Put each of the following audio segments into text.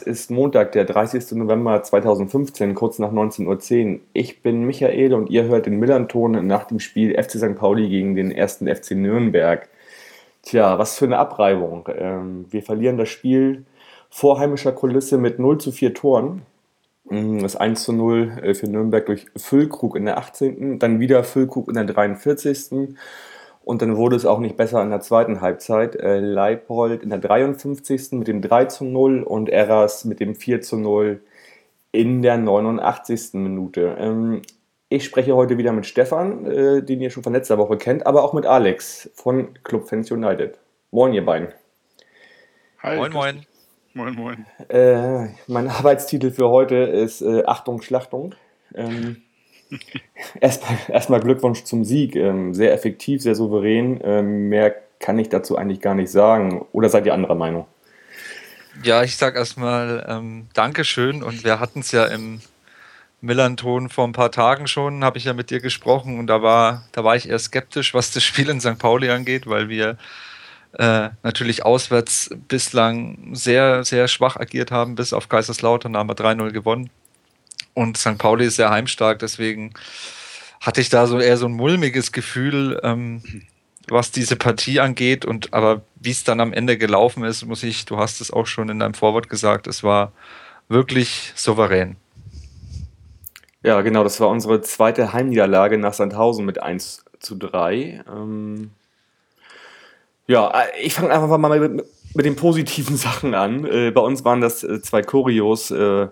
ist Montag, der 30. November 2015, kurz nach 19.10 Uhr. Ich bin Michael und ihr hört den Millanton nach dem Spiel FC St. Pauli gegen den ersten FC Nürnberg. Tja, was für eine Abreibung. Ähm, wir verlieren das Spiel vor heimischer Kulisse mit 0 zu 4 Toren. Mm, das 1 zu 0 äh, für Nürnberg durch Füllkrug in der 18., dann wieder Füllkrug in der 43. Und dann wurde es auch nicht besser in der zweiten Halbzeit. Äh, Leipold in der 53. mit dem 3 zu 0 und Eras mit dem 4 zu 0 in der 89. Minute. Ähm, ich spreche heute wieder mit Stefan, äh, den ihr schon von letzter Woche kennt, aber auch mit Alex von Club Fans United. Moin, ihr beiden. Hi. Moin, moin. Moin, moin. Äh, mein Arbeitstitel für heute ist äh, Achtung, Schlachtung. Ähm, Erstmal erst Glückwunsch zum Sieg. Ähm, sehr effektiv, sehr souverän. Ähm, mehr kann ich dazu eigentlich gar nicht sagen. Oder seid ihr anderer Meinung? Ja, ich sag erstmal ähm, Dankeschön und wir hatten es ja im Millanton vor ein paar Tagen schon, habe ich ja mit dir gesprochen und da war, da war ich eher skeptisch, was das Spiel in St. Pauli angeht, weil wir äh, natürlich auswärts bislang sehr, sehr schwach agiert haben, bis auf Kaiserslautern haben wir 3-0 gewonnen. Und St. Pauli ist sehr heimstark, deswegen hatte ich da so eher so ein mulmiges Gefühl, ähm, was diese Partie angeht. Und aber wie es dann am Ende gelaufen ist, muss ich, du hast es auch schon in deinem Vorwort gesagt, es war wirklich souverän. Ja, genau, das war unsere zweite Heimniederlage nach Sandhausen mit 1 zu 3. Ähm ja, ich fange einfach mal mit, mit, den positiven Sachen an. Äh, bei uns waren das äh, zwei Choreos. Äh,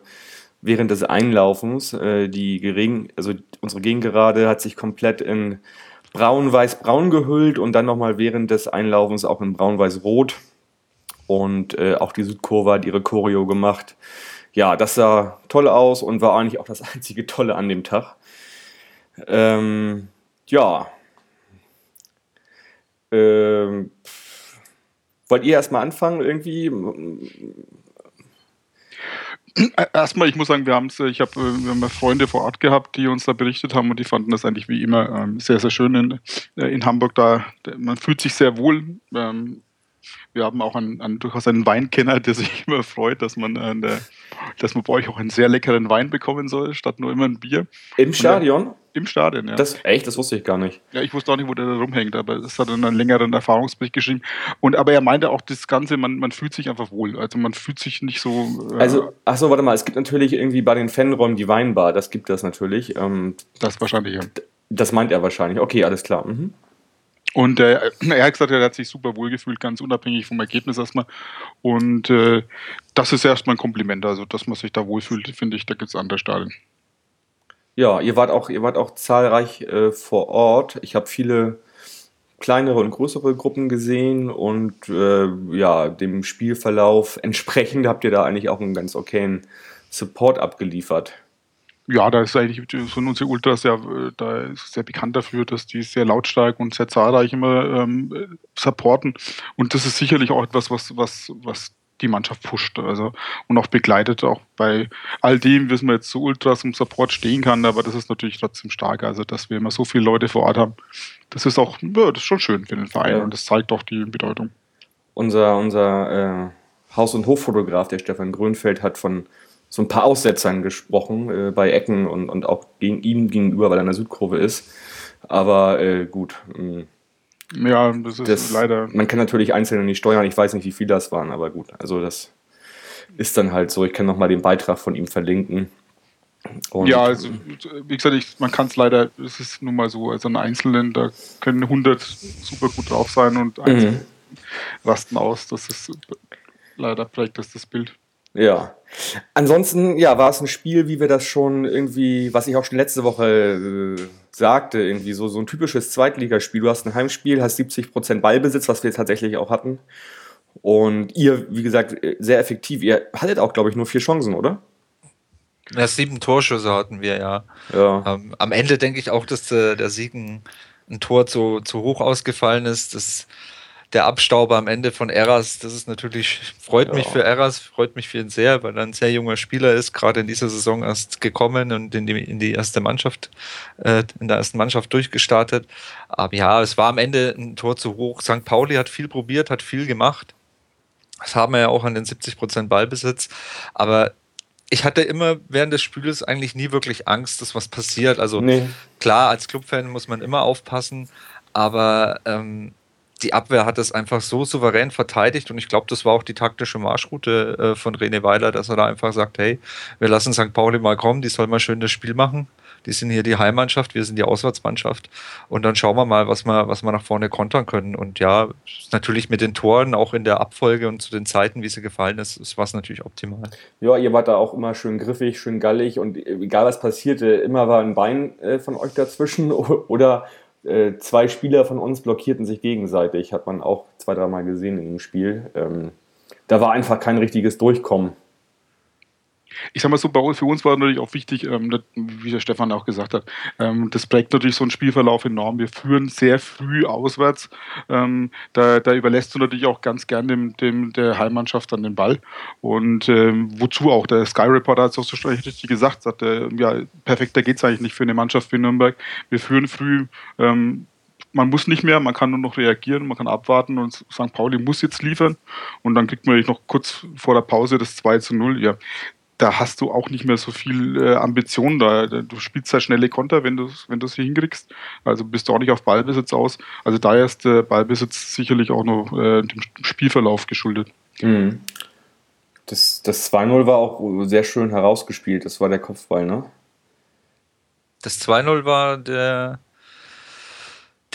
während des Einlaufens. Äh, die Gering, also unsere Gegengerade hat sich komplett in braun-weiß-braun gehüllt und dann nochmal während des Einlaufens auch in braun-weiß-rot. Und äh, auch die Südkurve hat ihre Choreo gemacht. Ja, das sah toll aus und war eigentlich auch das einzige Tolle an dem Tag. Ähm, ja. Ähm, wollt ihr erstmal anfangen irgendwie? Erstmal, ich muss sagen, wir haben es, ich habe äh, wir haben Freunde vor Ort gehabt, die uns da berichtet haben und die fanden das eigentlich wie immer ähm, sehr, sehr schön in, äh, in Hamburg. Da man fühlt sich sehr wohl. Ähm, wir haben auch einen, einen, durchaus einen Weinkenner, der sich immer freut, dass man, äh, dass man bei euch auch einen sehr leckeren Wein bekommen soll, statt nur immer ein Bier. Im Stadion? Im Stadion, ja. Das, echt? Das wusste ich gar nicht. Ja, ich wusste auch nicht, wo der da rumhängt, aber es hat einen längeren Erfahrungsbericht geschrieben. Und aber er meinte auch das Ganze, man, man fühlt sich einfach wohl. Also man fühlt sich nicht so. Äh also, ach so, warte mal, es gibt natürlich irgendwie bei den Fanräumen die Weinbar, das gibt das natürlich. Ähm, das wahrscheinlich, ja. Das meint er wahrscheinlich. Okay, alles klar. Mhm. Und äh, er hat gesagt, er hat sich super wohl gefühlt, ganz unabhängig vom Ergebnis erstmal. Und äh, das ist erstmal ein Kompliment. Also, dass man sich da wohlfühlt, finde ich, da gibt es andere Stadien. Ja, ihr wart auch, ihr wart auch zahlreich äh, vor Ort. Ich habe viele kleinere und größere Gruppen gesehen und äh, ja, dem Spielverlauf entsprechend habt ihr da eigentlich auch einen ganz okayen Support abgeliefert. Ja, da ist eigentlich von unsere Ultras ja, äh, da ist sehr bekannt dafür, dass die sehr lautstark und sehr zahlreich immer ähm, supporten. Und das ist sicherlich auch etwas, was, was, was die Mannschaft pusht. Also und auch begleitet, auch bei all dem, wissen wir jetzt so Ultras im Support stehen kann, aber das ist natürlich trotzdem stark. Also, dass wir immer so viele Leute vor Ort haben, das ist auch, ja, das ist schon schön für den Verein ja. und das zeigt auch die Bedeutung. Unser, unser äh, Haus- und Hoffotograf, der Stefan Grünfeld, hat von so ein paar Aussetzern gesprochen, äh, bei Ecken und, und auch gegen ihn gegenüber, weil er in der Südkurve ist. Aber äh, gut, mh, mm, ja, das ist das, leider. Man kann natürlich Einzelne nicht steuern. Ich weiß nicht, wie viele das waren, aber gut. Also das ist dann halt so. Ich kann nochmal den Beitrag von ihm verlinken. Und ja, also wie gesagt, ich, man kann es leider, es ist nun mal so, also ein Einzelnen, da können 100 super gut drauf sein und Einzelne mhm. rasten aus. Das ist leider prägt das das Bild. Ja. Ansonsten, ja, war es ein Spiel, wie wir das schon irgendwie, was ich auch schon letzte Woche äh, sagte, irgendwie so, so ein typisches Zweitligaspiel. Du hast ein Heimspiel, hast 70 Prozent Ballbesitz, was wir tatsächlich auch hatten. Und ihr, wie gesagt, sehr effektiv. Ihr hattet auch, glaube ich, nur vier Chancen, oder? Ja, sieben Torschüsse hatten wir, ja. ja. Ähm, am Ende denke ich auch, dass der, der Sieg ein, ein Tor zu, zu hoch ausgefallen ist. Das der Abstauber am Ende von Eras, das ist natürlich, freut ja. mich für Eras, freut mich für ihn sehr, weil er ein sehr junger Spieler ist, gerade in dieser Saison erst gekommen und in die, in die erste Mannschaft, äh, in der ersten Mannschaft durchgestartet. Aber ja, es war am Ende ein Tor zu hoch. St. Pauli hat viel probiert, hat viel gemacht. Das haben wir ja auch an den 70% Ballbesitz. Aber ich hatte immer während des Spiels eigentlich nie wirklich Angst, dass was passiert. Also nee. klar, als Clubfan muss man immer aufpassen, aber ähm, die Abwehr hat das einfach so souverän verteidigt und ich glaube, das war auch die taktische Marschroute äh, von René Weiler, dass er da einfach sagt, hey, wir lassen St. Pauli mal kommen, die soll mal schön das Spiel machen. Die sind hier die Heimmannschaft, wir sind die Auswärtsmannschaft und dann schauen wir mal, was wir, was wir nach vorne kontern können. Und ja, natürlich mit den Toren, auch in der Abfolge und zu den Zeiten, wie sie gefallen ist, ist was natürlich optimal. Ja, ihr wart da auch immer schön griffig, schön gallig und egal was passierte, immer war ein Bein äh, von euch dazwischen oder äh, zwei Spieler von uns blockierten sich gegenseitig, hat man auch zwei, dreimal gesehen in dem Spiel. Ähm, da war einfach kein richtiges Durchkommen ich sag mal so, für uns war natürlich auch wichtig, ähm, wie der Stefan auch gesagt hat, ähm, das prägt natürlich so einen Spielverlauf enorm. Wir führen sehr früh auswärts. Ähm, da, da, überlässt du natürlich auch ganz gern dem, dem der Heimmannschaft dann den Ball. Und wozu auch? Der Sky Reporter hat es auch so richtig gesagt, sagt, äh, ja, perfekter geht es eigentlich nicht für eine Mannschaft wie Nürnberg. Wir führen früh man muss nicht mehr, man kann nur noch reagieren, man kann abwarten und St. Pauli muss jetzt liefern und dann kriegt man noch kurz vor der Pause das 2 zu 0. Ja, da hast du auch nicht mehr so viel äh, Ambition da. Du spielst ja schnelle Konter, wenn du es wenn hier hinkriegst. Also bist du auch nicht auf Ballbesitz aus. Also da ist der Ballbesitz sicherlich auch noch äh, dem Spielverlauf geschuldet. Mhm. Das, das 2-0 war auch sehr schön herausgespielt. Das war der Kopfball, ne? Das 2-0 war der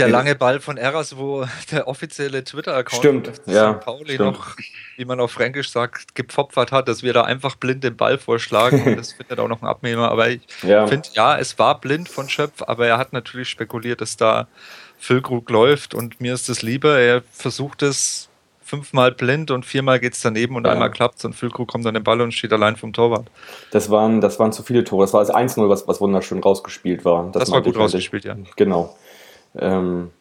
der lange Ball von Eras, wo der offizielle Twitter-Account von ja, Pauli stimmt. noch, wie man auf Fränkisch sagt, gepfopfert hat, dass wir da einfach blind den Ball vorschlagen. und das findet auch noch ein Abnehmer. Aber ich ja. finde, ja, es war blind von Schöpf, aber er hat natürlich spekuliert, dass da Füllkrug läuft und mir ist das lieber. Er versucht es fünfmal blind und viermal geht es daneben und ja. einmal klappt es und Füllkrug kommt an den Ball und steht allein vom Torwart. Das waren, das waren zu viele Tore. Das war das 1-0, was, was wunderschön rausgespielt war. Das, das war gut rausgespielt, ja. Genau. Ähm,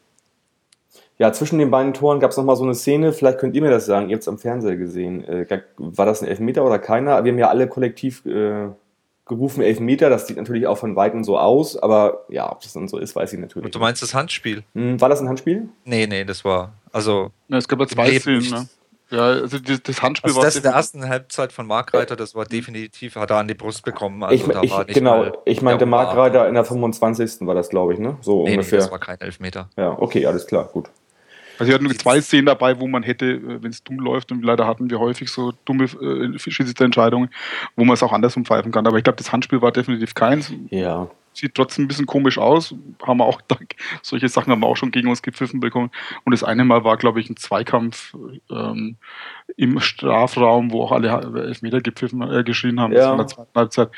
ja, zwischen den beiden Toren gab es nochmal so eine Szene, vielleicht könnt ihr mir das sagen, ihr habt es am Fernseher gesehen. Äh, war das ein Elfmeter oder keiner? Wir haben ja alle kollektiv äh, gerufen Elfmeter, das sieht natürlich auch von Weitem so aus, aber ja, ob das dann so ist, weiß ich natürlich. Und du meinst das Handspiel? Hm, war das ein Handspiel? Nee, nee, das war, also... Ja, es gab ja zwei Szenen, ne? Ja, also das, das Handspiel also das in der ersten Halbzeit von Markreiter, das war definitiv, hat er an die Brust bekommen. Also ich, ich genau, ich meinte Markreiter in der 25. war das, glaube ich, ne? So nee, ungefähr. Nee, das war kein Elfmeter. Ja, okay, alles klar, gut. Also wir hatten zwei Szenen dabei, wo man hätte, äh, wenn es dumm läuft, und leider hatten wir häufig so dumme äh, Schiedsrichterentscheidungen, wo man es auch andersrum pfeifen kann. Aber ich glaube, das Handspiel war definitiv keins. Ja sieht trotzdem ein bisschen komisch aus. Haben wir auch, solche Sachen haben wir auch schon gegen uns gepfiffen bekommen. Und das eine Mal war, glaube ich, ein Zweikampf ähm, im Strafraum, wo auch alle Elfmeter gepfiffen, äh, geschrien haben. Ja. Das war in der zweiten Halbzeit.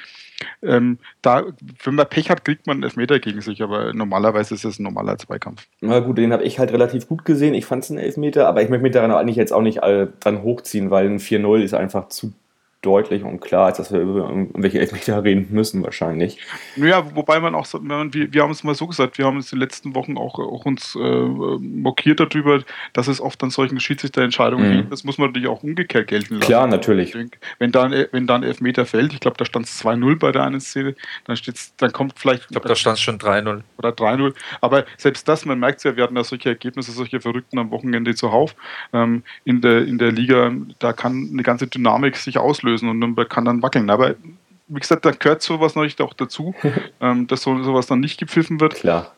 Ähm, da, wenn man Pech hat, kriegt man einen Elfmeter gegen sich, aber normalerweise ist es ein normaler Zweikampf. Na gut, den habe ich halt relativ gut gesehen. Ich fand es ein Elfmeter, aber ich möchte mich daran eigentlich jetzt auch nicht dran hochziehen, weil ein 4-0 ist einfach zu deutlich und klar, als dass wir über irgendwelche Elfmeter reden müssen wahrscheinlich. Naja, wobei man auch, wir, wir haben es mal so gesagt, wir haben es in den letzten Wochen auch, auch uns äh, mokiert darüber, dass es oft an solchen Schiedsrichterentscheidungen mhm. liegt. Das muss man natürlich auch umgekehrt gelten lassen. Klar, natürlich. Wenn dann, wenn dann Elfmeter fällt, ich glaube, da stand es 2-0 bei der einen Szene, dann steht's, dann kommt vielleicht. Ich glaube, da stand es schon 3-0. Oder 3-0. Aber selbst das, man merkt es ja, wir hatten ja solche Ergebnisse, solche Verrückten am Wochenende zuhauf. Ähm, in, der, in der Liga, da kann eine ganze Dynamik sich auslösen auflösen und Nürnberg kann dann wackeln. Aber wie gesagt, da gehört sowas natürlich auch dazu, ähm, dass so, sowas dann nicht gepfiffen wird. Klar.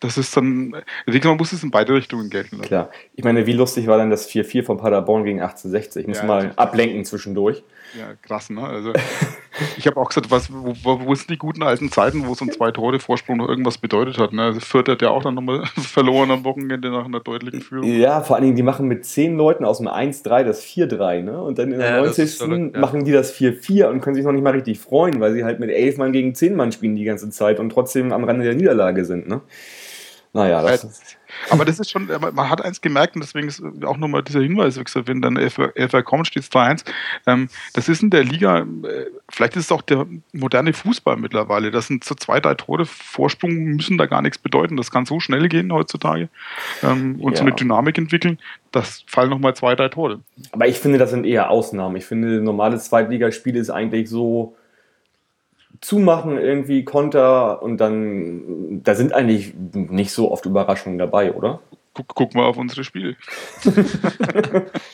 Das ist dann, ich denke, man muss es in beide Richtungen gelten lassen. Klar. Ich meine, wie lustig war denn das 4-4 von Paderborn gegen 1860? Ich muss ja, mal ablenken zwischendurch. Ja, krass, ne? Also, ich habe auch gesagt, was, wo, wo, sind die guten alten Zeiten, wo so ein Zwei-Tore-Vorsprung noch irgendwas bedeutet hat? Ne? Also Fürth hat ja auch dann nochmal verloren am Wochenende nach einer deutlichen Führung. Ja, vor allen Dingen, die machen mit zehn Leuten aus dem 1-3 das 4-3, ne? Und dann in der ja, 90. Verrückt, ja. machen die das 4-4 und können sich noch nicht mal richtig freuen, weil sie halt mit elf Mann gegen zehn Mann spielen die ganze Zeit und trotzdem am Rande der Niederlage sind, ne? Naja, das ist aber das ist schon, man hat eins gemerkt und deswegen ist auch nochmal dieser Hinweis, wenn dann FR kommt, steht es 2-1. Ähm, das ist in der Liga, äh, vielleicht ist es auch der moderne Fußball mittlerweile. Das sind so zwei, drei Tore Vorsprung, müssen da gar nichts bedeuten. Das kann so schnell gehen heutzutage ähm, und ja. so eine Dynamik entwickeln. Das fallen nochmal zwei, drei Tore. Aber ich finde, das sind eher Ausnahmen. Ich finde, normales Zweitligaspiel ist eigentlich so zumachen, irgendwie Konter und dann, da sind eigentlich nicht so oft Überraschungen dabei, oder? Guck, guck mal auf unsere Spiele.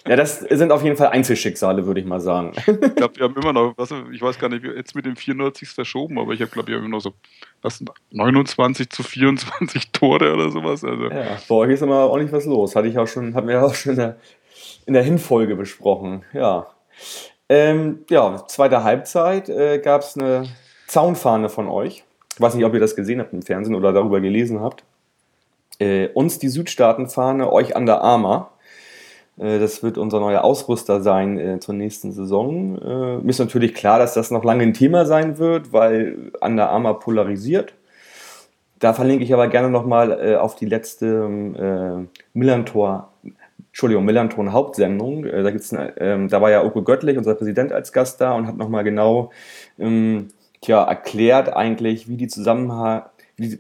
ja, das sind auf jeden Fall Einzelschicksale, würde ich mal sagen. ich glaube, wir haben immer noch, was, ich weiß gar nicht, jetzt mit dem 94 verschoben, aber ich habe, glaube ich, immer noch so was, 29 zu 24 Tore oder sowas. Also. Ja, bei euch ist immer auch nicht was los. Hatte ich auch schon, hatten wir auch schon in der, in der Hinfolge besprochen. Ja. Ähm, ja, zweite Halbzeit äh, gab es eine Zaunfahne von euch. Ich weiß nicht, ob ihr das gesehen habt im Fernsehen oder darüber gelesen habt. Äh, uns die Südstaatenfahne, euch Under Armour. Äh, das wird unser neuer Ausrüster sein äh, zur nächsten Saison. Äh, mir ist natürlich klar, dass das noch lange ein Thema sein wird, weil Under Armour polarisiert. Da verlinke ich aber gerne nochmal äh, auf die letzte äh, Millantor Entschuldigung, Millanton Hauptsendung. Äh, da, gibt's eine, ähm, da war ja Uko Göttlich, unser Präsident, als Gast da und hat nochmal genau ähm, tja, erklärt eigentlich, wie die,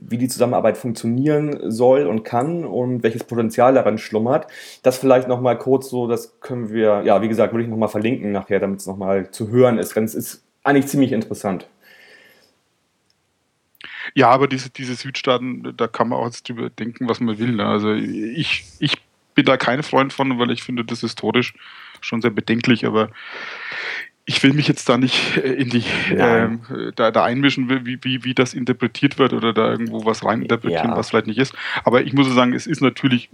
wie, die Zusammenarbeit funktionieren soll und kann und welches Potenzial daran schlummert. Das vielleicht nochmal kurz so, das können wir, ja, wie gesagt, würde ich nochmal verlinken nachher, damit es nochmal zu hören ist. Es ist eigentlich ziemlich interessant. Ja, aber diese, diese Südstaaten, da kann man auch jetzt drüber denken, was man will. Ne? Also ich, ich bin da kein Freund von, weil ich finde das historisch schon sehr bedenklich, aber ich will mich jetzt da nicht äh, in die ähm, da, da einmischen, wie, wie, wie das interpretiert wird oder da irgendwo was reininterpretieren, ja. was vielleicht nicht ist. Aber ich muss sagen, es ist natürlich,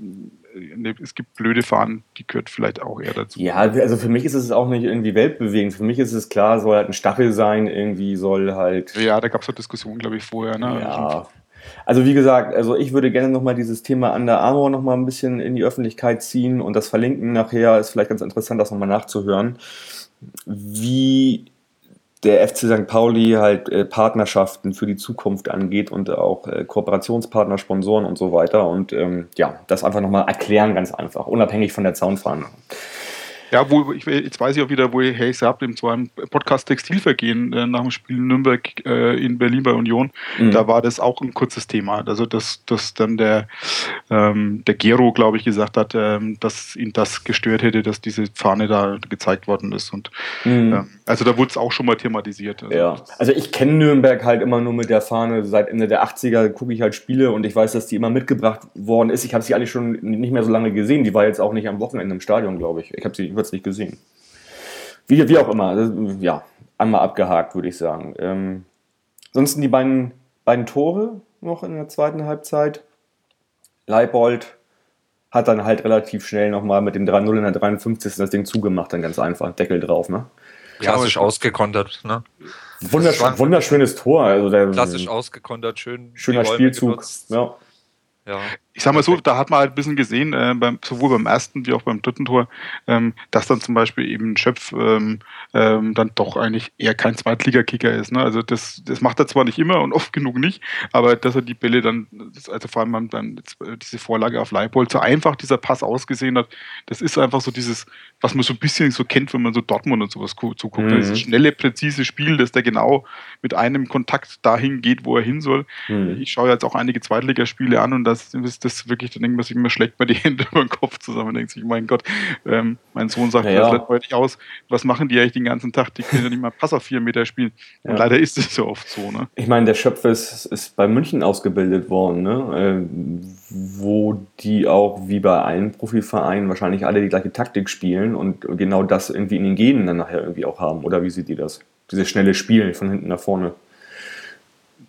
äh, ne, es gibt blöde Fahnen, die gehört vielleicht auch eher dazu. Ja, also für mich ist es auch nicht irgendwie weltbewegend. Für mich ist es klar, soll halt ein Stachel sein, irgendwie soll halt. Ja, da gab es eine Diskussion, glaube ich, vorher. Ne? Ja. Also wie gesagt, also ich würde gerne nochmal dieses Thema Under Armour nochmal ein bisschen in die Öffentlichkeit ziehen und das verlinken nachher ist vielleicht ganz interessant, das nochmal nachzuhören wie der FC St. Pauli halt äh, Partnerschaften für die Zukunft angeht und auch äh, Kooperationspartner, Sponsoren und so weiter. Und ähm, ja, das einfach nochmal erklären, ganz einfach, unabhängig von der Zaunfahne. Ja, wo, ich, jetzt weiß ich auch wieder, wo ihr hey, habt, im zweiten Podcast Textilvergehen äh, nach dem Spiel Nürnberg äh, in Berlin bei Union. Mhm. Da war das auch ein kurzes Thema. Also, dass, dass dann der, ähm, der Gero, glaube ich, gesagt hat, ähm, dass ihn das gestört hätte, dass diese Fahne da gezeigt worden ist. Und mhm. ähm, also da wurde es auch schon mal thematisiert. Also, ja, also ich kenne Nürnberg halt immer nur mit der Fahne. Seit Ende der 80er gucke ich halt Spiele und ich weiß, dass die immer mitgebracht worden ist. Ich habe sie eigentlich schon nicht mehr so lange gesehen. Die war jetzt auch nicht am Wochenende im Stadion, glaube ich. Ich habe sie kurz nicht gesehen. Wie, wie auch immer, ja, einmal abgehakt, würde ich sagen. Ähm, ansonsten die beiden, beiden Tore noch in der zweiten Halbzeit. Leibold hat dann halt relativ schnell nochmal mit dem 3-0 in der 53. das Ding zugemacht, dann ganz einfach, Deckel drauf, ne? Klassisch ja, ausgekontert, ne? Wunderschön, wunderschönes Tor. Also der, klassisch ausgekontert, schön. Schöner Spielzug. Ja. Ja. Ich sag mal so, da hat man halt ein bisschen gesehen, äh, beim, sowohl beim ersten wie auch beim dritten Tor, ähm, dass dann zum Beispiel eben Schöpf ähm, ähm, dann doch eigentlich eher kein Zweitligakicker ist. Ne? Also das, das macht er zwar nicht immer und oft genug nicht, aber dass er die Bälle dann, also vor allem dann diese Vorlage auf Leipold, so einfach dieser Pass ausgesehen hat, das ist einfach so dieses, was man so ein bisschen so kennt, wenn man so Dortmund und sowas zuguckt. Mhm. Das schnelle, präzise Spiel, dass der genau mit einem Kontakt dahin geht, wo er hin soll. Mhm. Ich schaue jetzt auch einige Zweitligaspiele an und das ist das wirklich, dann denkt man schlägt mir die Hände über den Kopf zusammen und denkt sich, mein Gott, ähm, mein Sohn sagt, ja, das heute aus, was machen die eigentlich den ganzen Tag? Die können ja nicht mal Pass auf vier Meter spielen. Und ja. leider ist es so oft so. Ne? Ich meine, der Schöpfer ist, ist bei München ausgebildet worden, ne? Äh, wo die auch wie bei allen Profivereinen wahrscheinlich alle die gleiche Taktik spielen und genau das irgendwie in den Genen dann nachher irgendwie auch haben. Oder wie seht ihr das? Dieses schnelle Spielen von hinten nach vorne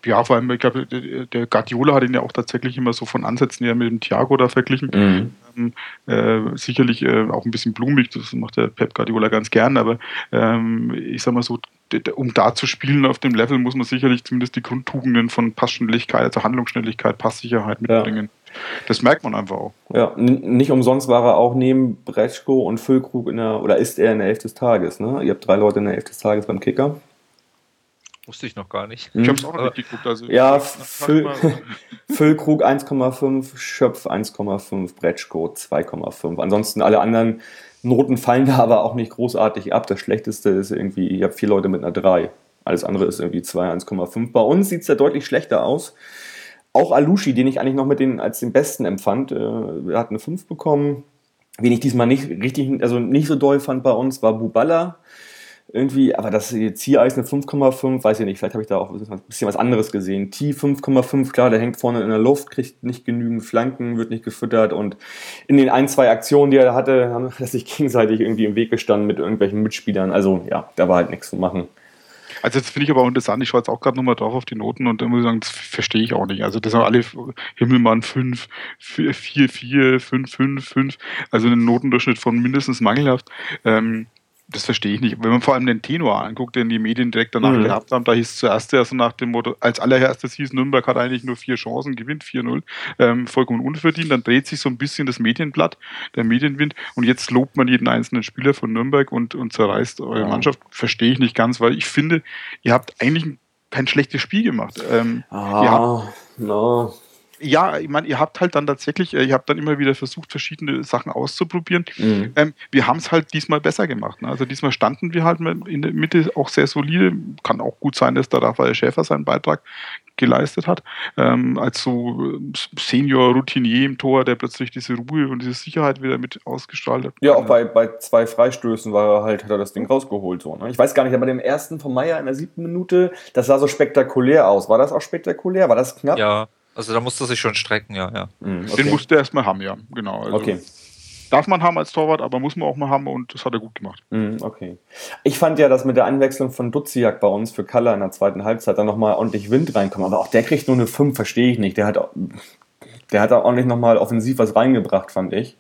ja, vor allem, ich glaube, der Guardiola hat ihn ja auch tatsächlich immer so von Ansätzen her mit dem Thiago da verglichen. Mhm. Ähm, äh, sicherlich äh, auch ein bisschen blumig, das macht der Pep Guardiola ganz gern, aber ähm, ich sag mal so, um da zu spielen auf dem Level, muss man sicherlich zumindest die Grundtugenden von Passschnelligkeit, also Handlungsschnelligkeit, Passsicherheit mitbringen. Ja. Das merkt man einfach auch. Ja, nicht umsonst war er auch neben Breschko und Füllkrug in der, oder ist er in der Elf des Tages, ne? Ihr habt drei Leute in der Elf des Tages beim Kicker. Wusste ich noch gar nicht. Ich habe es auch noch nicht geguckt. Also Ja, ich- Füll, Füllkrug 1,5, Schöpf 1,5, Bretschko 2,5. Ansonsten alle anderen Noten fallen da aber auch nicht großartig ab. Das Schlechteste ist irgendwie, ich habe vier Leute mit einer 3. Alles andere ist irgendwie 2, 1,5. Bei uns sieht es ja deutlich schlechter aus. Auch Alushi, den ich eigentlich noch mit den, als den Besten empfand, äh, hat eine 5 bekommen. Wen ich diesmal nicht richtig, also nicht so doll fand bei uns, war Buballa. Irgendwie, aber das Ziereis eine 5,5, weiß ich nicht, vielleicht habe ich da auch ein bisschen was anderes gesehen. T 5,5, klar, der hängt vorne in der Luft, kriegt nicht genügend Flanken, wird nicht gefüttert und in den ein, zwei Aktionen, die er hatte, haben er sich gegenseitig irgendwie im Weg gestanden mit irgendwelchen Mitspielern. Also ja, da war halt nichts zu machen. Also das finde ich aber auch interessant. Ich schaue jetzt auch gerade nochmal drauf auf die Noten und muss ich sagen, das verstehe ich auch nicht. Also das sind alle Himmelmann 5, 4, 4, 5, 5, 5. Also einen Notendurchschnitt von mindestens mangelhaft. Ähm, das verstehe ich nicht. Wenn man vor allem den Tenor anguckt, den die Medien direkt danach Mhm. gehabt haben, da hieß zuerst ja so nach dem Motto, als allererstes hieß, Nürnberg hat eigentlich nur vier Chancen, gewinnt 4-0, ähm, vollkommen unverdient. Dann dreht sich so ein bisschen das Medienblatt, der Medienwind und jetzt lobt man jeden einzelnen Spieler von Nürnberg und, und zerreißt eure Ja. Mannschaft. Verstehe ich nicht ganz, weil ich finde, ihr habt eigentlich ein- kein schlechtes Spiel gemacht. Ähm, Ah, no. Ja, ich meine, ihr habt halt dann tatsächlich, äh, ihr habt dann immer wieder versucht, verschiedene Sachen auszuprobieren. Mhm. Ähm, wir haben es halt diesmal besser gemacht. Ne? Also diesmal standen wir halt in der Mitte auch sehr solide. Kann auch gut sein, dass da Raphael Schäfer seinen Beitrag geleistet hat. Ähm, als so äh, Senior Routinier im Tor, der plötzlich diese Ruhe und diese Sicherheit wieder mit ausgestrahlt hat. Ja, auch bei, bei zwei Freistößen war er halt, hat er das Ding rausgeholt. So, ne? Ich weiß gar nicht, aber dem ersten von Meier in der siebten Minute, das sah so spektakulär aus. War das auch spektakulär? War das knapp? Ja, also da musste er sich schon strecken, ja, ja. Mhm, okay. Den musste er erstmal haben, ja. Genau. Also okay. Darf man haben als Torwart, aber muss man auch mal haben und das hat er gut gemacht. Mhm, okay. Ich fand ja, dass mit der Einwechslung von Duziak bei uns für Kaller in der zweiten Halbzeit dann nochmal ordentlich Wind reinkommt. Aber auch der kriegt nur eine 5, verstehe ich nicht. Der hat, auch- der hat da ordentlich nochmal offensiv was reingebracht, fand ich.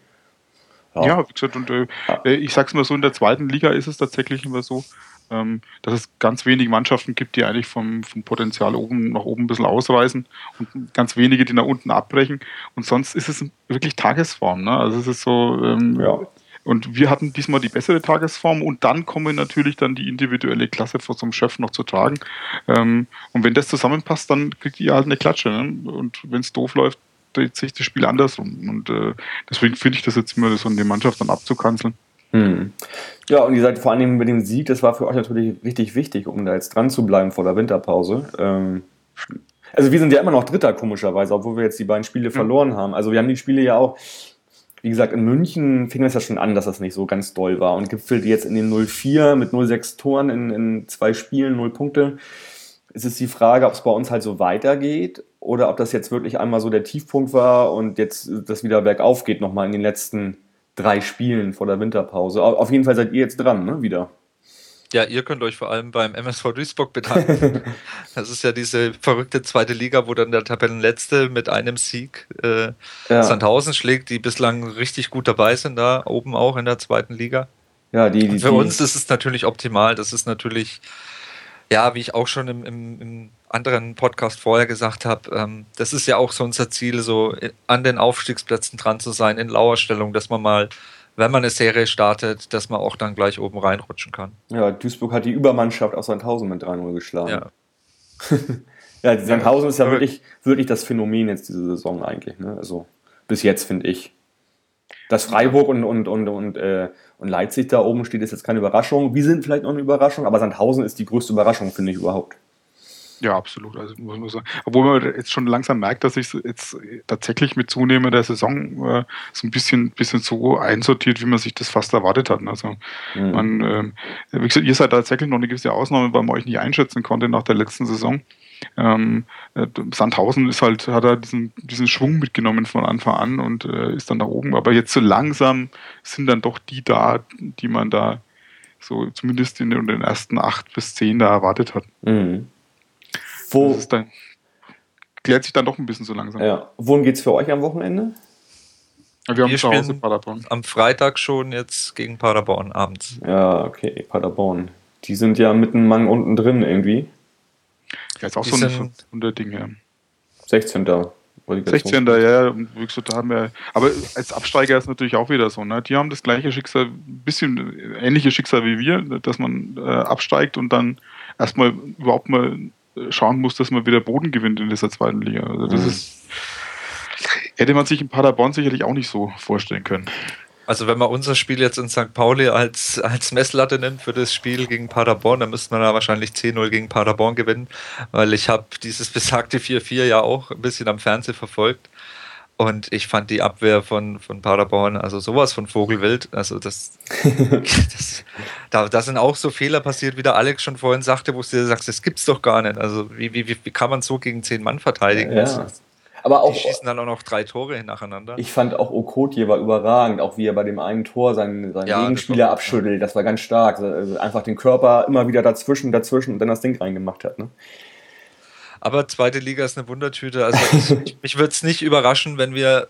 Ja, wie gesagt, und äh, Ja. äh, ich sag's mal so, in der zweiten Liga ist es tatsächlich immer so, ähm, dass es ganz wenige Mannschaften gibt, die eigentlich vom, vom Potenzial oben nach oben ein bisschen ausreißen und ganz wenige, die nach unten abbrechen. Und sonst ist es wirklich Tagesform. Ne? Also es ist so, ähm, Ja. und wir hatten diesmal die bessere Tagesform und dann kommen natürlich dann die individuelle Klasse von so einem Chef noch zu tragen. Ähm, und wenn das zusammenpasst, dann kriegt ihr halt eine Klatsche. Ne? Und wenn es doof läuft, sich das Spiel andersrum. Und äh, deswegen finde ich das jetzt immer so, eine Mannschaft dann abzukanzeln. Hm. Ja, und ihr seid vor allem mit dem Sieg, das war für euch natürlich richtig wichtig, um da jetzt dran zu bleiben vor der Winterpause. Ähm, also wir sind ja immer noch Dritter, komischerweise, obwohl wir jetzt die beiden Spiele verloren haben. Also wir haben die Spiele ja auch, wie gesagt, in München fing das ja schon an, dass das nicht so ganz doll war und gipfelte jetzt in den 0-4 mit 0-6 Toren in, in zwei Spielen, 0 Punkte. Es ist die Frage, ob es bei uns halt so weitergeht oder ob das jetzt wirklich einmal so der Tiefpunkt war und jetzt das wieder bergauf geht nochmal in den letzten drei Spielen vor der Winterpause. Au- Auf jeden Fall seid ihr jetzt dran, ne? Wieder. Ja, ihr könnt euch vor allem beim MSV Duisburg bedanken. das ist ja diese verrückte zweite Liga, wo dann der Tabellenletzte mit einem Sieg äh, Ja, Sandhausen schlägt, die bislang richtig gut dabei sind, da oben auch in der zweiten Liga. ja die, die, für uns ist es natürlich optimal. Das ist natürlich, ja, wie ich auch schon im, im, im anderen Podcast vorher gesagt habe, ähm, das ist ja auch so unser Ziel, so i- an den Aufstiegsplätzen dran zu sein, in Lauerstellung, dass man mal, wenn man eine Serie startet, dass man auch dann gleich oben reinrutschen kann. ja, Duisburg hat die Übermannschaft aus Sandhausen mit 3-0 geschlagen. Ja. Ja, Sandhausen ist ja wirklich, wirklich das Phänomen jetzt diese Saison eigentlich. Ne? Also bis jetzt finde ich. Dass Freiburg und, und, und, und, äh, und Leipzig da oben steht, ist jetzt keine Überraschung. Wir sind vielleicht noch eine Überraschung, aber Sandhausen ist die größte Überraschung, finde ich überhaupt. Ja, absolut. Also muss man sagen. Obwohl man jetzt schon langsam merkt, dass sich jetzt tatsächlich mit zunehmender Saison äh, so ein bisschen, bisschen so einsortiert, wie man sich das fast erwartet hat. Also Mhm. man, ähm, wie gesagt, ihr seid tatsächlich noch eine gewisse Ausnahme, weil man euch nicht einschätzen konnte nach der letzten Saison. Ähm, äh, Sandhausen ist halt, hat er diesen, diesen Schwung mitgenommen von Anfang an und äh, ist dann da oben. Aber jetzt so langsam sind dann doch die da, die man da so zumindest in den, ersten acht bis zehn da erwartet hat. Mhm. Wo, Das ist dann, klärt sich dann doch ein bisschen so langsam. ja, wohin geht's für euch am Wochenende? Wir haben Wir zu Hause spielen- Paderborn. Am Freitag schon jetzt gegen Paderborn abends. Ja, okay, Paderborn. Die sind ja mitten Mang unten drin irgendwie. Ja, ist auch so ein sind- 500 Ding, ja. 16. Relegation. 16. Ja, wie gesagt, da haben wir, aber als Absteiger ist natürlich auch wieder so, ne? Die haben das gleiche Schicksal, ein bisschen ähnliches Schicksal wie wir, dass man äh, absteigt und dann erstmal überhaupt mal schauen muss, dass man wieder Boden gewinnt in dieser zweiten Liga. Also das mhm. ist hätte man sich in Paderborn sicherlich auch nicht so vorstellen können. Also wenn man unser Spiel jetzt in St. Pauli als, als Messlatte nimmt für das Spiel gegen Paderborn, dann müsste man da wahrscheinlich 10-0 gegen Paderborn gewinnen, weil ich habe dieses besagte 4-4 ja auch ein bisschen am Fernsehen verfolgt. Und ich fand die Abwehr von, von Paderborn, also sowas von Vogelwild. Also das, das da, da sind auch so Fehler passiert, wie der Alex schon vorhin sagte, wo du sagst, das gibt's doch gar nicht. Also wie, wie, wie kann man so gegen zehn Mann verteidigen? Ja. Das, aber auch, die schießen dann auch noch drei Tore nacheinander. Ich fand auch Okotje war überragend, auch wie er bei dem einen Tor seinen, seinen ja, Gegenspieler das abschüttelt. Das war ganz stark. Also einfach den Körper immer wieder dazwischen, dazwischen und dann das Ding reingemacht hat. Ne? Aber zweite Liga ist eine Wundertüte. Also ich, mich würde es nicht überraschen, wenn wir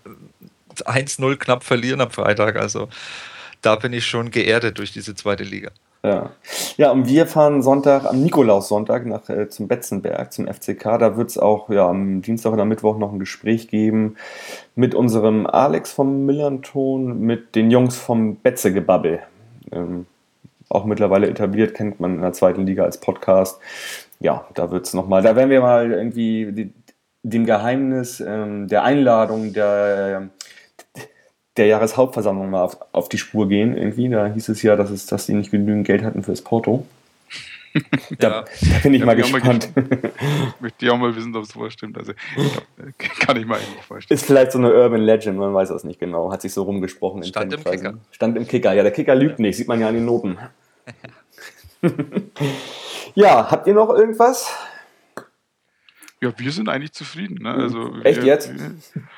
1-0 knapp verlieren am Freitag. Also da bin ich schon geerdet durch diese zweite Liga. Ja. ja, und wir fahren Sonntag, am Nikolaussonntag nach, äh, zum Betzenberg, zum FCK. Da wird es auch ja, am Dienstag oder Mittwoch noch ein Gespräch geben mit unserem Alex vom Millanton, mit den Jungs vom Betzegebabbel. Ähm, auch mittlerweile etabliert, kennt man in der zweiten Liga als Podcast. Ja, da wird es nochmal, da werden wir mal irgendwie die, dem Geheimnis ähm, der Einladung der der Jahreshauptversammlung mal auf, auf die Spur gehen. Irgendwie, da hieß es ja, dass, es, dass sie nicht genügend Geld hatten fürs Porto. da, ja. da, bin ich ja, mal gespannt. Ich möchte auch mal wissen, ob es vorstimmt. Also, kann ich mal nicht vorstellen. Ist vielleicht so eine Urban Legend, man weiß das nicht genau. Hat sich so rumgesprochen. Stand im Kicker. Stand im Kicker. Ja, der Kicker lügt nicht, sieht man ja an den Noten. ja, habt ihr noch irgendwas? Ja, wir sind eigentlich zufrieden. Ne? Also, Echt wir, jetzt?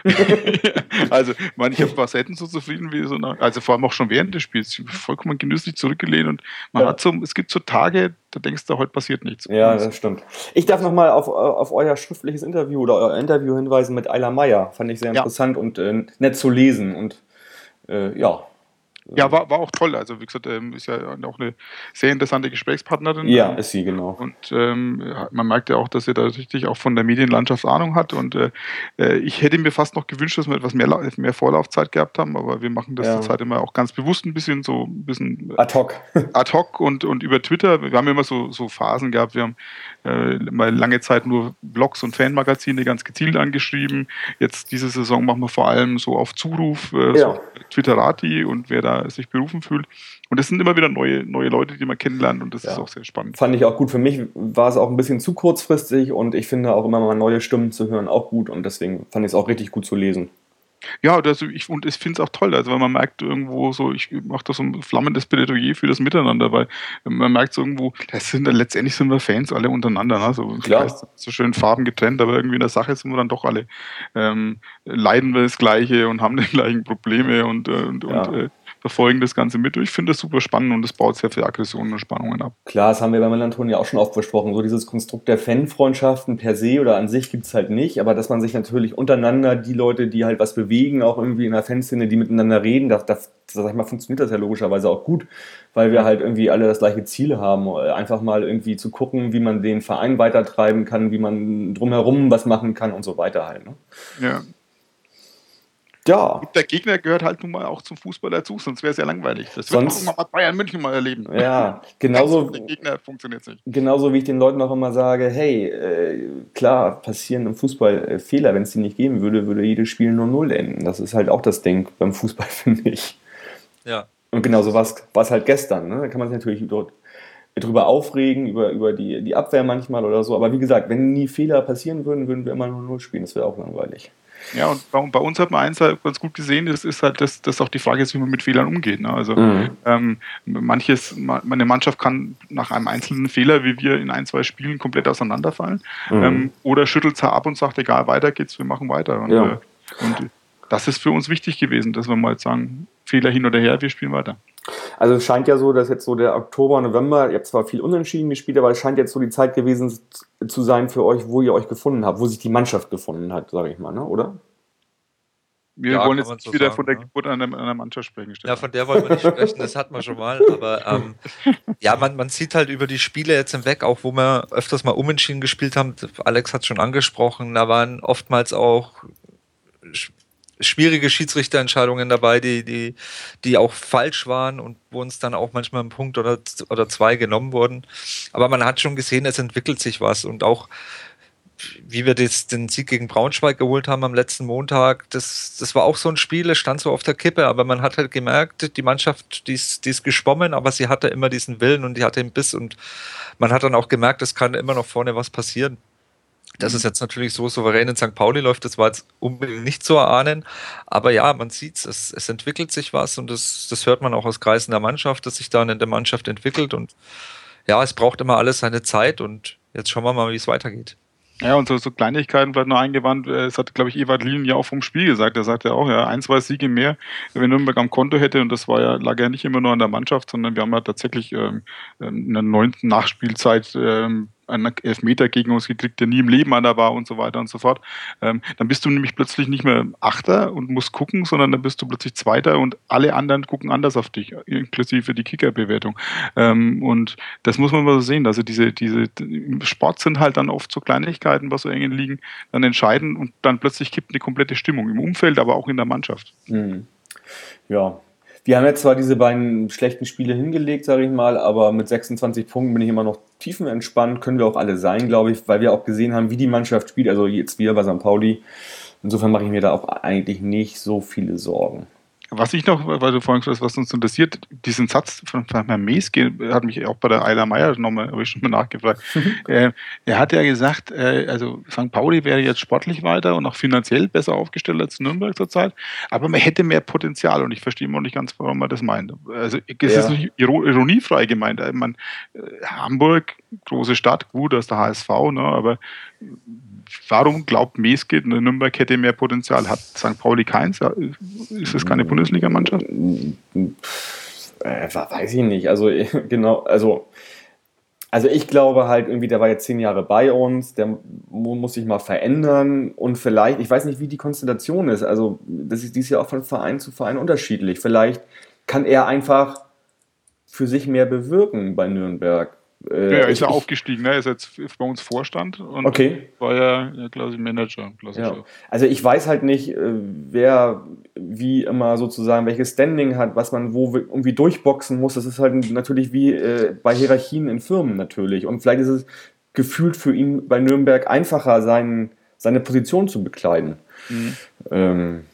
also, ich war selten so zufrieden wie so, nach, also vor allem auch schon während des Spiels, vollkommen genüsslich zurückgelehnt und man ja. hat so, es gibt so Tage, da denkst du, heute passiert nichts. Ja, das stimmt. Ich darf nochmal auf, auf euer schriftliches Interview oder euer Interview hinweisen mit Ayla Meyer. Fand ich sehr interessant ja. und äh, nett zu lesen und äh, ja, ja, war, war auch toll. Also wie gesagt, ähm, ist ja auch eine sehr interessante Gesprächspartnerin. Ja, ist sie, genau. Und ähm, man merkt ja auch, dass sie da richtig auch von der Medienlandschaft Ahnung hat. Und äh, äh, ich hätte mir fast noch gewünscht, dass wir etwas mehr, mehr Vorlaufzeit gehabt haben, aber wir machen das ja. zurzeit immer auch ganz bewusst ein bisschen so ein bisschen ad hoc. ad hoc und, und über Twitter. Wir haben immer so, so Phasen gehabt. Wir haben äh, mal lange Zeit nur Blogs und Fanmagazine ganz gezielt angeschrieben. Jetzt diese Saison machen wir vor allem so auf Zuruf, äh, ja. so Twitterati und wer da sich berufen fühlt. Und es sind immer wieder neue, neue Leute, die man kennenlernt und das ja. ist auch sehr spannend. Fand ich auch gut. Für mich war es auch ein bisschen zu kurzfristig und ich finde auch immer mal neue Stimmen zu hören auch gut und deswegen fand ich es auch richtig gut zu lesen. Ja, also ich, und ich finde es auch toll, also weil man merkt irgendwo so, ich mache da so ein flammendes Plädoyer für das Miteinander, weil man merkt so irgendwo, das sind letztendlich sind wir Fans alle untereinander, ne? so, Klar. So schön Farben getrennt, aber irgendwie in der Sache sind wir dann doch alle, ähm, leiden wir das Gleiche und haben die gleichen Probleme und, und, ja. und äh, verfolgen das Ganze mit. Ich finde das super spannend und es baut sehr viel Aggressionen und Spannungen ab. Klar, das haben wir bei Melanton ja auch schon oft besprochen. So dieses Konstrukt der Fanfreundschaften per se oder an sich gibt es halt nicht, aber dass man sich natürlich untereinander, die Leute, die halt was bewegen, auch irgendwie in der Fanszene, die miteinander reden, das, das, sag ich mal, funktioniert das ja logischerweise auch gut, weil wir halt irgendwie alle das gleiche Ziel haben. Einfach mal irgendwie zu gucken, wie man den Verein weitertreiben kann, wie man drumherum was machen kann und so weiter halt. Ne? Ja, ja. der Gegner gehört halt nun mal auch zum Fußball dazu, sonst wäre es ja langweilig. Das wird sonst, auch mal Bayern München mal erleben. Ja, genauso. Der Gegner funktioniert nicht. Genauso wie ich den Leuten auch immer sage: hey, äh, klar, passieren im Fußball äh, Fehler. Wenn es die nicht geben würde, würde jedes Spiel nur Null enden. Das ist halt auch das Ding beim Fußball, finde ich. Ja. Und genauso war es halt gestern. Ne? Da kann man sich natürlich dort drüber aufregen, über, über die, die Abwehr manchmal oder so. Aber wie gesagt, wenn nie Fehler passieren würden, würden wir immer nur Null spielen. Das wäre auch langweilig. Ja, und bei, uns hat man eins halt ganz gut gesehen, das ist halt, dass das auch die Frage ist, wie man mit Fehlern umgeht. Ne? Also mhm. ähm, manches, meine Mannschaft kann nach einem einzelnen Fehler, wie wir in ein, zwei Spielen, komplett auseinanderfallen. Mhm. Ähm, oder schüttelt es ab und sagt, egal, weiter geht's, wir machen weiter. Und, ja. äh, und das ist für uns wichtig gewesen, dass wir mal sagen, Fehler hin oder her, wir spielen weiter. Also es scheint ja so, dass jetzt so der Oktober, November, ihr habt zwar viel unentschieden gespielt, aber es scheint jetzt so die Zeit gewesen zu sein für euch, wo ihr euch gefunden habt, wo sich die Mannschaft gefunden hat, sage ich mal, ne? oder? Wir ja, wollen jetzt nicht so wieder sagen, von der ja. Geburt einer, einer Mannschaft sprechen. Stefan. Ja, von der wollen wir nicht sprechen, das hatten wir schon mal. Aber ähm, ja, man, man sieht halt über die Spiele jetzt hinweg, auch wo wir öfters mal unentschieden gespielt haben, Alex hat es schon angesprochen, da waren oftmals auch schwierige Schiedsrichterentscheidungen dabei, die, die, die auch falsch waren und wo uns dann auch manchmal ein Punkt oder, oder zwei genommen wurden. Aber man hat schon gesehen, es entwickelt sich was und auch wie wir das, den Sieg gegen Braunschweig geholt haben am letzten Montag, das, das war auch so ein Spiel, es stand so auf der Kippe, aber man hat halt gemerkt, die Mannschaft, die ist, die ist geschwommen, aber sie hatte immer diesen Willen und die hatte den Biss und man hat dann auch gemerkt, es kann immer noch vorne was passieren. Dass es jetzt natürlich so souverän in St. Pauli läuft, das war jetzt unbedingt nicht zu erahnen. Aber ja, man sieht es, es entwickelt sich was und das, das hört man auch aus Kreisen der Mannschaft, dass sich dann in der Mannschaft entwickelt. Und ja, es braucht immer alles seine Zeit und jetzt schauen wir mal, wie es weitergeht. Ja, und so, so Kleinigkeiten vielleicht noch eingewandt, es hat, glaube ich, Ewald Lien ja auch vom Spiel gesagt. Er sagte auch, ja, ein, zwei Siege mehr, wenn Nürnberg am Konto hätte, und das war ja, lag ja nicht immer nur an der Mannschaft, sondern wir haben ja tatsächlich ähm, ähm in neunten Nachspielzeit ähm, einen Elfmeter gegen uns gekriegt, der nie im Leben einer war und so weiter und so fort. Ähm, dann bist du nämlich plötzlich nicht mehr Achter und musst gucken, sondern dann bist du plötzlich Zweiter und alle anderen gucken anders auf dich, inklusive die Kickerbewertung. Ähm, und das muss man mal so sehen. Also diese, diese Sport sind halt dann oft so Kleinigkeiten, was so eng liegen, dann entscheiden und dann plötzlich kippt eine komplette Stimmung im Umfeld, aber auch in der Mannschaft. Mhm. Ja, wir haben jetzt zwar diese beiden schlechten Spiele hingelegt, sage ich mal, aber mit 26 Punkten bin ich immer noch tiefenentspannt. Können wir auch alle sein, glaube ich, weil wir auch gesehen haben, wie die Mannschaft spielt. Also jetzt wieder bei St. Pauli. Insofern mache ich mir da auch eigentlich nicht so viele Sorgen. Was ich noch, weil du vorhin gesagt hast, was uns interessiert, diesen Satz von, Herrn Meeske hat mich auch bei der Eiler Meier nochmal, habe ich schon mal nachgefragt. äh, er hat ja gesagt, äh, also St. Pauli wäre jetzt sportlich weiter und auch finanziell besser aufgestellt als Nürnberg zurzeit, aber man hätte mehr Potenzial und ich verstehe noch nicht ganz, warum man das meint. Also es ja. ist nicht ironiefrei gemeint. Man, äh, Hamburg, große Stadt, gut, das ist der HSV, ne, aber warum glaubt Meske, Nürnberg hätte mehr Potenzial? Hat St. Pauli keins? Ist es keine Bundesligamannschaft? Äh, weiß ich nicht. Also genau, also also ich glaube halt irgendwie, der war jetzt zehn Jahre bei uns, der muss sich mal verändern und vielleicht, ich weiß nicht, wie die Konstellation ist. Also das ist dies Jahr auch von Verein zu Verein unterschiedlich. Vielleicht kann er einfach für sich mehr bewirken bei Nürnberg. Äh, ja, er ist ja aufgestiegen, ne? er ist jetzt bei uns Vorstand und okay. war ja, ja quasi Manager. Ja. Also ich weiß halt nicht, äh, wer wie immer sozusagen welches Standing hat, was man wo irgendwie durchboxen muss. Das ist halt natürlich wie äh, bei Hierarchien in Firmen natürlich. Und vielleicht ist es gefühlt für ihn bei Nürnberg einfacher, sein, seine Position zu bekleiden. Mhm. Ähm,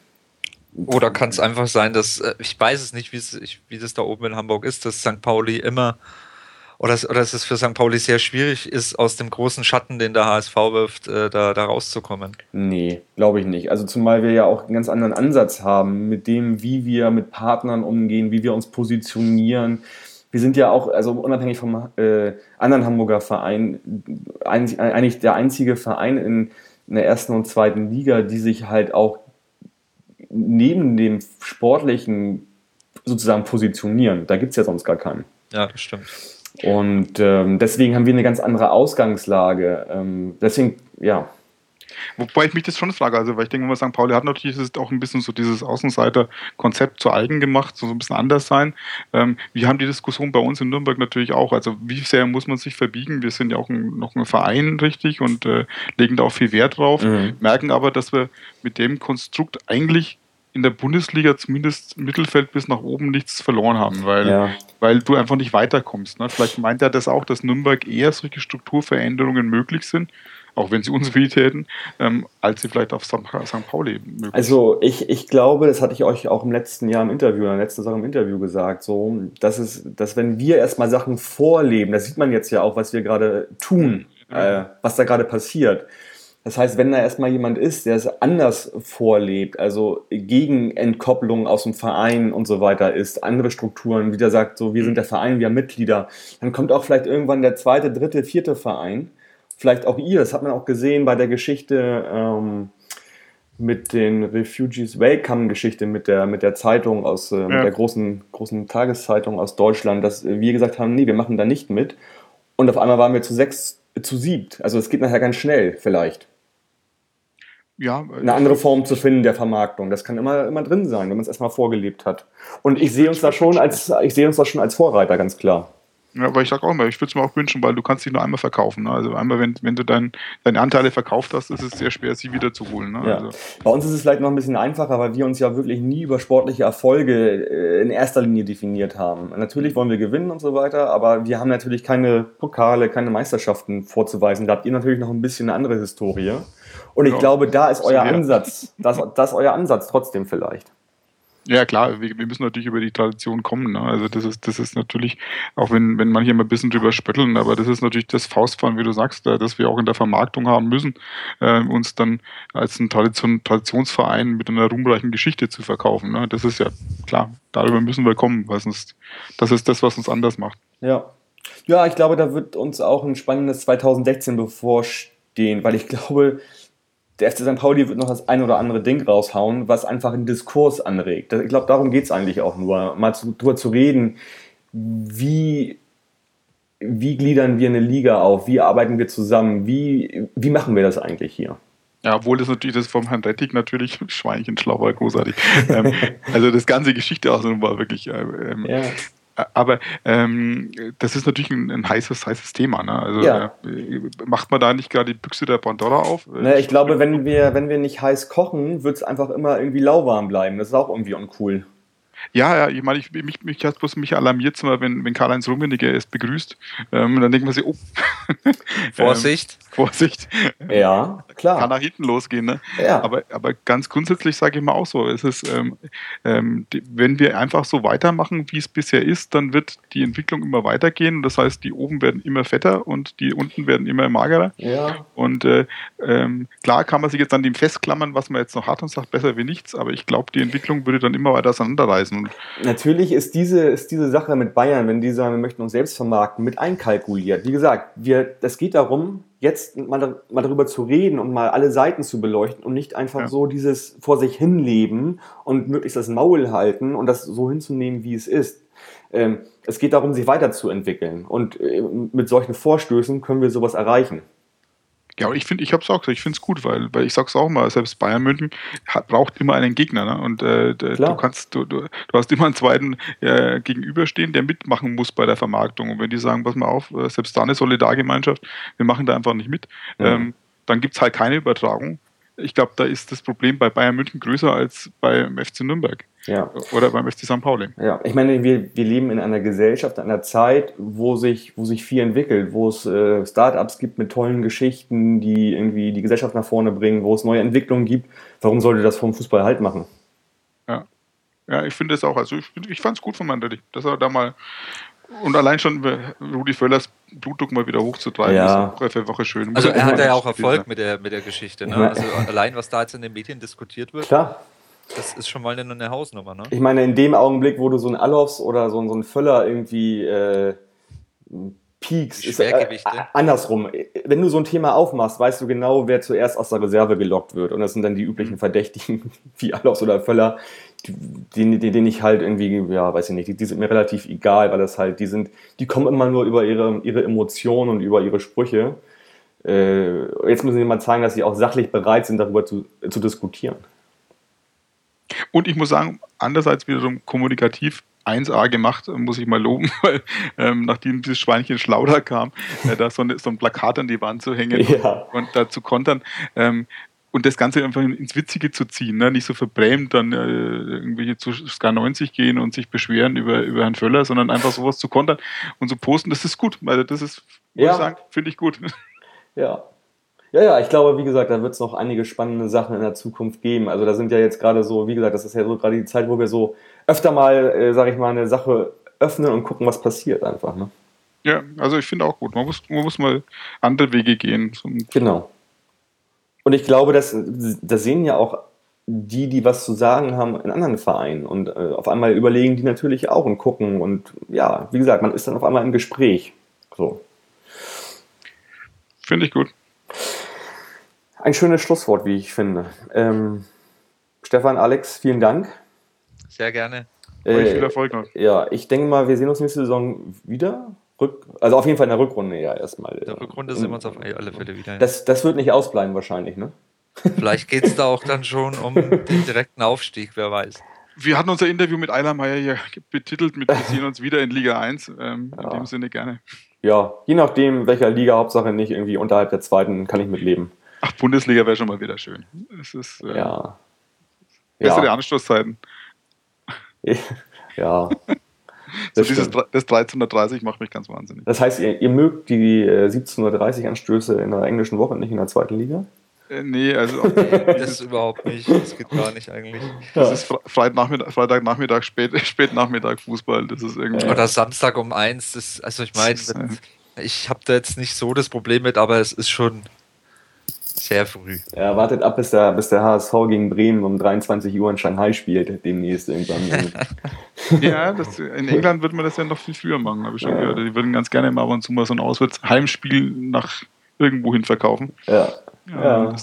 oder kann es einfach sein, dass, äh, ich weiß es nicht, wie das da oben in Hamburg ist, dass St. Pauli immer oder, oder dass es für St. Pauli sehr schwierig ist, aus dem großen Schatten, den der HSV wirft, äh, da, da rauszukommen? Nee, glaube ich nicht. Also zumal wir ja auch einen ganz anderen Ansatz haben mit dem, wie wir mit Partnern umgehen, wie wir uns positionieren. Wir sind ja auch, also unabhängig vom äh, anderen Hamburger Verein, ein, eigentlich der einzige Verein in, in der ersten und zweiten Liga, die sich halt auch neben dem sportlichen sozusagen positionieren. Da gibt es ja sonst gar keinen. Ja, das stimmt. Und ähm, deswegen haben wir eine ganz andere Ausgangslage. Ähm, deswegen, ja. Wobei ich mich das schon frage, also weil ich denke mal, St. Pauli hat natürlich auch ein bisschen so dieses Außenseiter-Konzept zu eigen gemacht, so ein bisschen anders sein. Ähm, wir haben die Diskussion bei uns in Nürnberg natürlich auch. Also wie sehr muss man sich verbiegen? Wir sind ja auch ein, noch ein Verein, richtig, und äh, legen da auch viel Wert drauf, mhm. merken aber, dass wir mit dem Konstrukt eigentlich in der Bundesliga zumindest Mittelfeld bis nach oben nichts verloren haben, weil, ja. weil du einfach nicht weiterkommst. Ne? Vielleicht meint er das auch, dass Nürnberg eher solche Strukturveränderungen möglich sind, auch wenn sie uns weh täten, ähm, als sie vielleicht auf St. Pauli möglich sind. Also ich, ich glaube, das hatte ich euch auch im letzten Jahr im Interview, in der letzten Saison im Interview gesagt, so, dass, es, dass wenn wir erstmal Sachen vorleben, das sieht man jetzt ja auch, was wir gerade tun, äh, was da gerade passiert, das heißt, wenn da erstmal jemand ist, der es anders vorlebt, also gegen Entkopplung aus dem Verein und so weiter ist, andere Strukturen, wie der sagt, so, wir sind der Verein, wir haben Mitglieder, dann kommt auch vielleicht irgendwann der zweite, dritte, vierte Verein. Vielleicht auch ihr, das hat man auch gesehen bei der Geschichte ähm, mit den Refugees Welcome-Geschichte mit der, mit der Zeitung aus, äh, ja. mit der großen, großen Tageszeitung aus Deutschland, dass wir gesagt haben, nee, wir machen da nicht mit. Und auf einmal waren wir zu sechs, zu siebt. Also es geht nachher ganz schnell vielleicht ja, eine andere Form zu finden der Vermarktung. Das kann immer, immer drin sein, wenn man es erstmal vorgelebt hat. Und ich sehe uns da schon als, ich sehe uns da schon als Vorreiter, ganz klar. Ja, aber ich sage auch immer, ich würde es mir auch wünschen, weil du kannst dich nur einmal verkaufen. Ne? Also einmal, wenn, wenn du dein, deine Anteile verkauft hast, ist es sehr schwer, sie wieder zu holen. Ne? Ja. Also, Bei uns ist es vielleicht noch ein bisschen einfacher, weil wir uns ja wirklich nie über sportliche Erfolge äh, in erster Linie definiert haben. Natürlich wollen wir gewinnen und so weiter, aber wir haben natürlich keine Pokale, keine Meisterschaften vorzuweisen. Da habt ihr natürlich noch ein bisschen eine andere Historie. Und ich Ja. glaube, da ist euer. Ansatz, das, das ist euer Ansatz trotzdem vielleicht. ja klar, wir, wir müssen natürlich über die Tradition kommen. Ne? Also das ist, das ist natürlich, auch wenn, wenn manche immer ein bisschen drüber spötteln, aber das ist natürlich das Faustfahren, wie du sagst, äh, dass wir auch in der Vermarktung haben müssen, äh, uns dann als ein Tradition, Traditionsverein mit einer ruhmreichen Geschichte zu verkaufen. Ne? Das ist ja klar, darüber müssen wir kommen, weil sonst, das ist das, was uns anders macht. Ja. Ja, ich glaube, da wird uns auch ein spannendes 2016 bevorstehen, weil ich glaube, der FC St. Pauli wird noch das ein oder andere Ding raushauen, was einfach einen Diskurs anregt. Ich glaube, darum geht es eigentlich auch nur, mal zu, drüber zu reden, wie, wie gliedern wir eine Liga auf, wie arbeiten wir zusammen, wie, wie machen wir das eigentlich hier? Ja, obwohl das natürlich das vom Herrn Rettig natürlich Schweinchen schlau war großartig. ähm, also das ganze Geschichte auch so war wirklich. Äh, ähm, Ja. Aber ähm, das ist natürlich ein, ein heißes, heißes Thema. Ne? Also Ja. äh, macht man da nicht gerade die Büchse der Pandora auf? Äh, Ne, ich glaube, wenn wir, wenn wir nicht heiß kochen, wird es einfach immer irgendwie lauwarm bleiben. Das ist auch irgendwie uncool. Ja, ja, ich meine, ich, mich, mich hat bloß mich alarmiert, wenn, wenn Karl-Heinz Rummenigge erst begrüßt. Ähm, dann denkt man sich, oh, Vorsicht. Vorsicht, Ja, kann klar. nach hinten losgehen. Ne? Ja. Aber, aber ganz grundsätzlich sage ich mal auch so, es ist, ähm, ähm, die, wenn wir einfach so weitermachen, wie es bisher ist, dann wird die Entwicklung immer weitergehen. Das heißt, die oben werden immer fetter und die unten werden immer magerer. Ja, Und äh, ähm, klar kann man sich jetzt an dem festklammern, was man jetzt noch hat und sagt, besser wie nichts, aber ich glaube, die Entwicklung würde dann immer weiter auseinanderreißen. Natürlich ist diese, ist diese Sache mit Bayern, wenn die sagen, wir möchten uns selbst vermarkten, mit einkalkuliert. Wie gesagt, wir, es geht darum, jetzt mal, mal darüber zu reden und mal alle Seiten zu beleuchten und nicht einfach Ja. so dieses vor sich hinleben und möglichst das Maul halten und das so hinzunehmen, wie es ist. Ähm, es geht darum, sich weiterzuentwickeln. Und äh, mit solchen Vorstößen können wir sowas erreichen. Ja, aber ich finde, ich habe es auch gesagt, ich finde es gut, weil, weil ich sag's auch mal, selbst Bayern München hat, braucht immer einen Gegner. Ne? Und äh, du kannst, du, du, du hast immer einen zweiten äh, gegenüberstehen, der mitmachen muss bei der Vermarktung. Und wenn die sagen, pass mal auf, äh, selbst da eine Solidargemeinschaft, wir machen da einfach nicht mit, Mhm. ähm, dann gibt's halt keine Übertragung. Ich glaube, da ist das Problem bei Bayern München größer als beim FC Nürnberg Ja. oder beim FC St. Pauli. Ja, ich meine, wir, wir leben in einer Gesellschaft, in einer Zeit, wo sich, wo sich viel entwickelt, wo es äh, Startups gibt mit tollen Geschichten, die irgendwie die Gesellschaft nach vorne bringen, wo es neue Entwicklungen gibt. Warum sollte das vom Fußball halt machen? Ja, ja ich finde es auch. Also ich, ich fand es gut von Mandetti, dass er da mal und allein schon bei Rudi Völlers Blutdruck mal wieder hochzutreiben, Ja. ist Woche für Woche schön. Also er hat ja auch Erfolg mit der, mit der Geschichte. Ne? Also allein, was da jetzt in den Medien diskutiert wird, Klar. das ist schon mal eine, eine Hausnummer. Ne? Ich meine, in dem Augenblick, wo du so ein Alofs oder so, ein- so ein Völler irgendwie äh, piekst, Die ist äh, äh, andersrum. Wenn du so ein Thema aufmachst, weißt du genau, wer zuerst aus der Reserve gelockt wird. Und das sind dann die üblichen Verdächtigen wie Alofs oder Völler, die, denen ich halt irgendwie, ja, weiß ich nicht, die, die sind mir relativ egal, weil das halt, die sind, die kommen immer nur über ihre, ihre Emotionen und über ihre Sprüche. Äh, jetzt müssen sie mal zeigen, dass sie auch sachlich bereit sind, darüber zu, zu diskutieren. Und ich muss sagen, andererseits wiederum kommunikativ 1A gemacht, muss ich mal loben, weil ähm, nachdem dieses Schweinchen Schlauder kam, äh, da so, eine, so ein Plakat an die Wand zu hängen Ja. und dazu kontern. Ähm, und das Ganze einfach ins Witzige zu ziehen, ne? nicht so verbrämt dann äh, irgendwelche zu Sky 90 gehen und sich beschweren über, über Herrn Völler, sondern einfach sowas zu kontern und zu posten, das ist gut. Also das ist, muss Ja. ich sagen, finde ich gut. Ja. Ja, ja, ich glaube, wie gesagt, da wird es noch einige spannende Sachen in der Zukunft geben. Also da sind ja jetzt gerade so, wie gesagt, das ist ja so gerade die Zeit, wo wir so öfter mal, äh, sage ich mal, eine Sache öffnen und gucken, was passiert einfach. Ne? Ja, also ich finde auch gut. Man muss, man muss mal andere Wege gehen. Genau. Und ich glaube, das, das sehen ja auch die, die was zu sagen haben in anderen Vereinen. Und äh, auf einmal überlegen die natürlich auch und gucken. Und ja, wie gesagt, man ist dann auf einmal im Gespräch. So. Finde ich gut. Ein schönes Schlusswort, wie ich finde. Ähm, Stefan, Alex, vielen Dank. Sehr gerne. Äh, viel Erfolg noch. Ja, ich denke mal, wir sehen uns nächste Saison wieder. Rück, also auf jeden Fall in der Rückrunde ja erstmal. In der Rückrunde sehen wir uns auf alle Fälle wieder. Das, das wird nicht ausbleiben wahrscheinlich, ne? Vielleicht geht es da auch dann schon um den direkten Aufstieg, wer weiß. Wir hatten unser Interview mit Eilermeier hier betitelt mit Wir sehen uns wieder in Liga 1. Ähm, ja. In dem Sinne gerne. Ja, je nachdem, welcher Liga, Hauptsache nicht irgendwie unterhalb der zweiten, kann ich mitleben. Ach, Bundesliga wäre schon mal wieder schön. Es ist äh, ja. bessere ja. Anstoßzeiten. ja. so dieses das 1330 macht mich ganz wahnsinnig. Das heißt, ihr, ihr mögt die äh, 1730 Anstöße in der englischen Woche nicht in der zweiten Liga? Äh, nee, also. das überhaupt nicht. Das geht gar nicht eigentlich. Das ist Freitagnachmittag, Freitagnachmittag spät, Spätnachmittag Fußball. Das ist irgendwie. Oder Samstag um eins. Das, also ich meine, ich habe da jetzt nicht so das Problem mit, aber es ist schon sehr früh. Ja, wartet ab, bis der, bis der HSV gegen Bremen um 23 Uhr in Shanghai spielt, demnächst irgendwann. ja, das, in England würde man das ja noch viel früher machen, habe ich schon ja. gehört. Die würden ganz gerne mal ab und zu mal so ein Auswärtsheimspiel nach irgendwo hin verkaufen. Ja. ja, ja.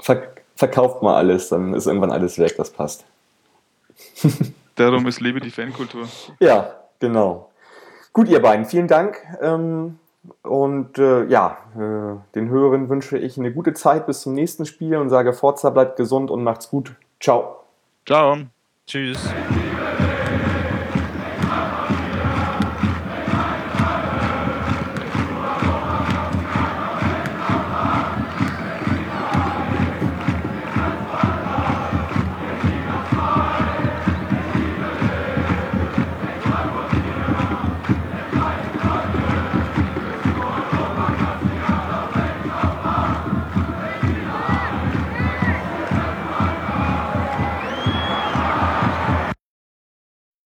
Ver verkauft mal alles, dann ist irgendwann alles weg, das passt. Darum ist Lebe die Fankultur. Ja, genau. Gut, ihr beiden, vielen Dank. Ähm, und äh, ja, äh, den Hörern wünsche ich eine gute Zeit bis zum nächsten Spiel und sage Forza bleibt gesund und macht's gut. Ciao. Ciao. Tschüss.